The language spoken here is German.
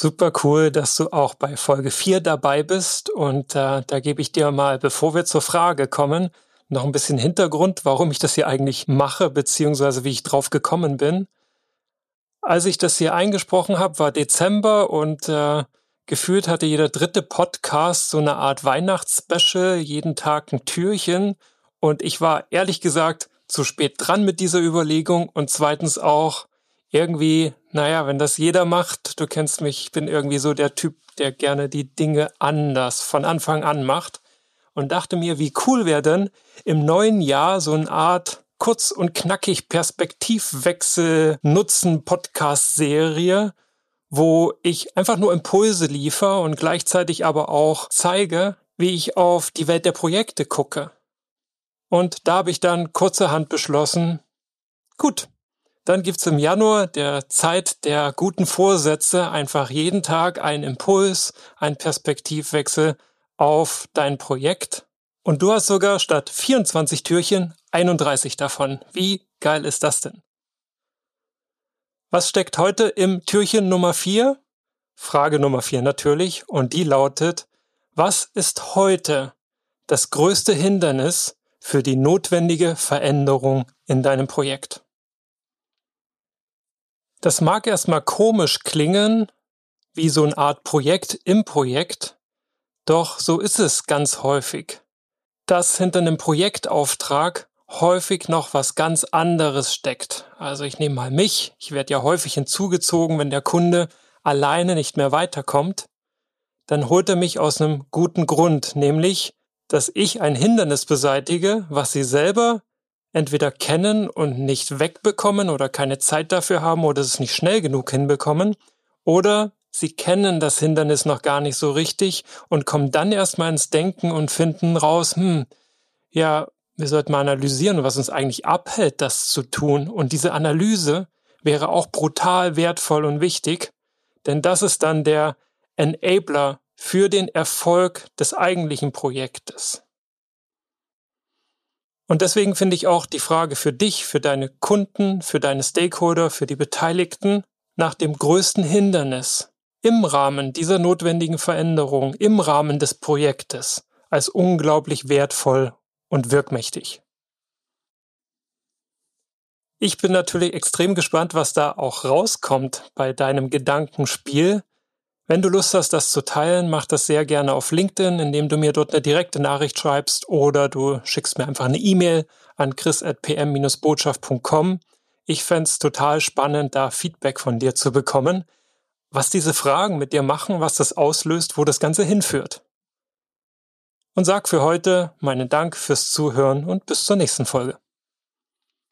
Super cool, dass du auch bei Folge 4 dabei bist. Und äh, da gebe ich dir mal, bevor wir zur Frage kommen, noch ein bisschen Hintergrund, warum ich das hier eigentlich mache, beziehungsweise wie ich drauf gekommen bin. Als ich das hier eingesprochen habe, war Dezember und äh, gefühlt hatte jeder dritte Podcast so eine Art Weihnachtsspecial, jeden Tag ein Türchen. Und ich war ehrlich gesagt zu spät dran mit dieser Überlegung und zweitens auch irgendwie, naja, wenn das jeder macht, du kennst mich, ich bin irgendwie so der Typ, der gerne die Dinge anders von Anfang an macht und dachte mir, wie cool wäre denn im neuen Jahr so eine Art kurz und knackig Perspektivwechsel nutzen Podcast Serie, wo ich einfach nur Impulse liefere und gleichzeitig aber auch zeige, wie ich auf die Welt der Projekte gucke. Und da habe ich dann kurzerhand beschlossen, gut, dann gibt's im Januar der Zeit der guten Vorsätze einfach jeden Tag einen Impuls, einen Perspektivwechsel auf dein Projekt. Und du hast sogar statt 24 Türchen 31 davon. Wie geil ist das denn? Was steckt heute im Türchen Nummer 4? Frage Nummer 4 natürlich. Und die lautet, was ist heute das größte Hindernis für die notwendige Veränderung in deinem Projekt? Das mag erstmal komisch klingen, wie so eine Art Projekt im Projekt, doch so ist es ganz häufig, dass hinter einem Projektauftrag häufig noch was ganz anderes steckt. Also ich nehme mal mich, ich werde ja häufig hinzugezogen, wenn der Kunde alleine nicht mehr weiterkommt, dann holt er mich aus einem guten Grund, nämlich, dass ich ein Hindernis beseitige, was sie selber entweder kennen und nicht wegbekommen oder keine Zeit dafür haben oder es nicht schnell genug hinbekommen oder sie kennen das Hindernis noch gar nicht so richtig und kommen dann erstmal ins Denken und finden raus, hm, ja, wir sollten mal analysieren, was uns eigentlich abhält, das zu tun. Und diese Analyse wäre auch brutal wertvoll und wichtig, denn das ist dann der Enabler für den Erfolg des eigentlichen Projektes. Und deswegen finde ich auch die Frage für dich, für deine Kunden, für deine Stakeholder, für die Beteiligten nach dem größten Hindernis im Rahmen dieser notwendigen Veränderung, im Rahmen des Projektes als unglaublich wertvoll und wirkmächtig. Ich bin natürlich extrem gespannt, was da auch rauskommt bei deinem Gedankenspiel, wenn du Lust hast, das zu teilen, mach das sehr gerne auf LinkedIn, indem du mir dort eine direkte Nachricht schreibst oder du schickst mir einfach eine E-Mail an chris.pm-botschaft.com. Ich fände total spannend, da Feedback von dir zu bekommen, was diese Fragen mit dir machen, was das auslöst, wo das Ganze hinführt. Und sag für heute meinen Dank fürs Zuhören und bis zur nächsten Folge.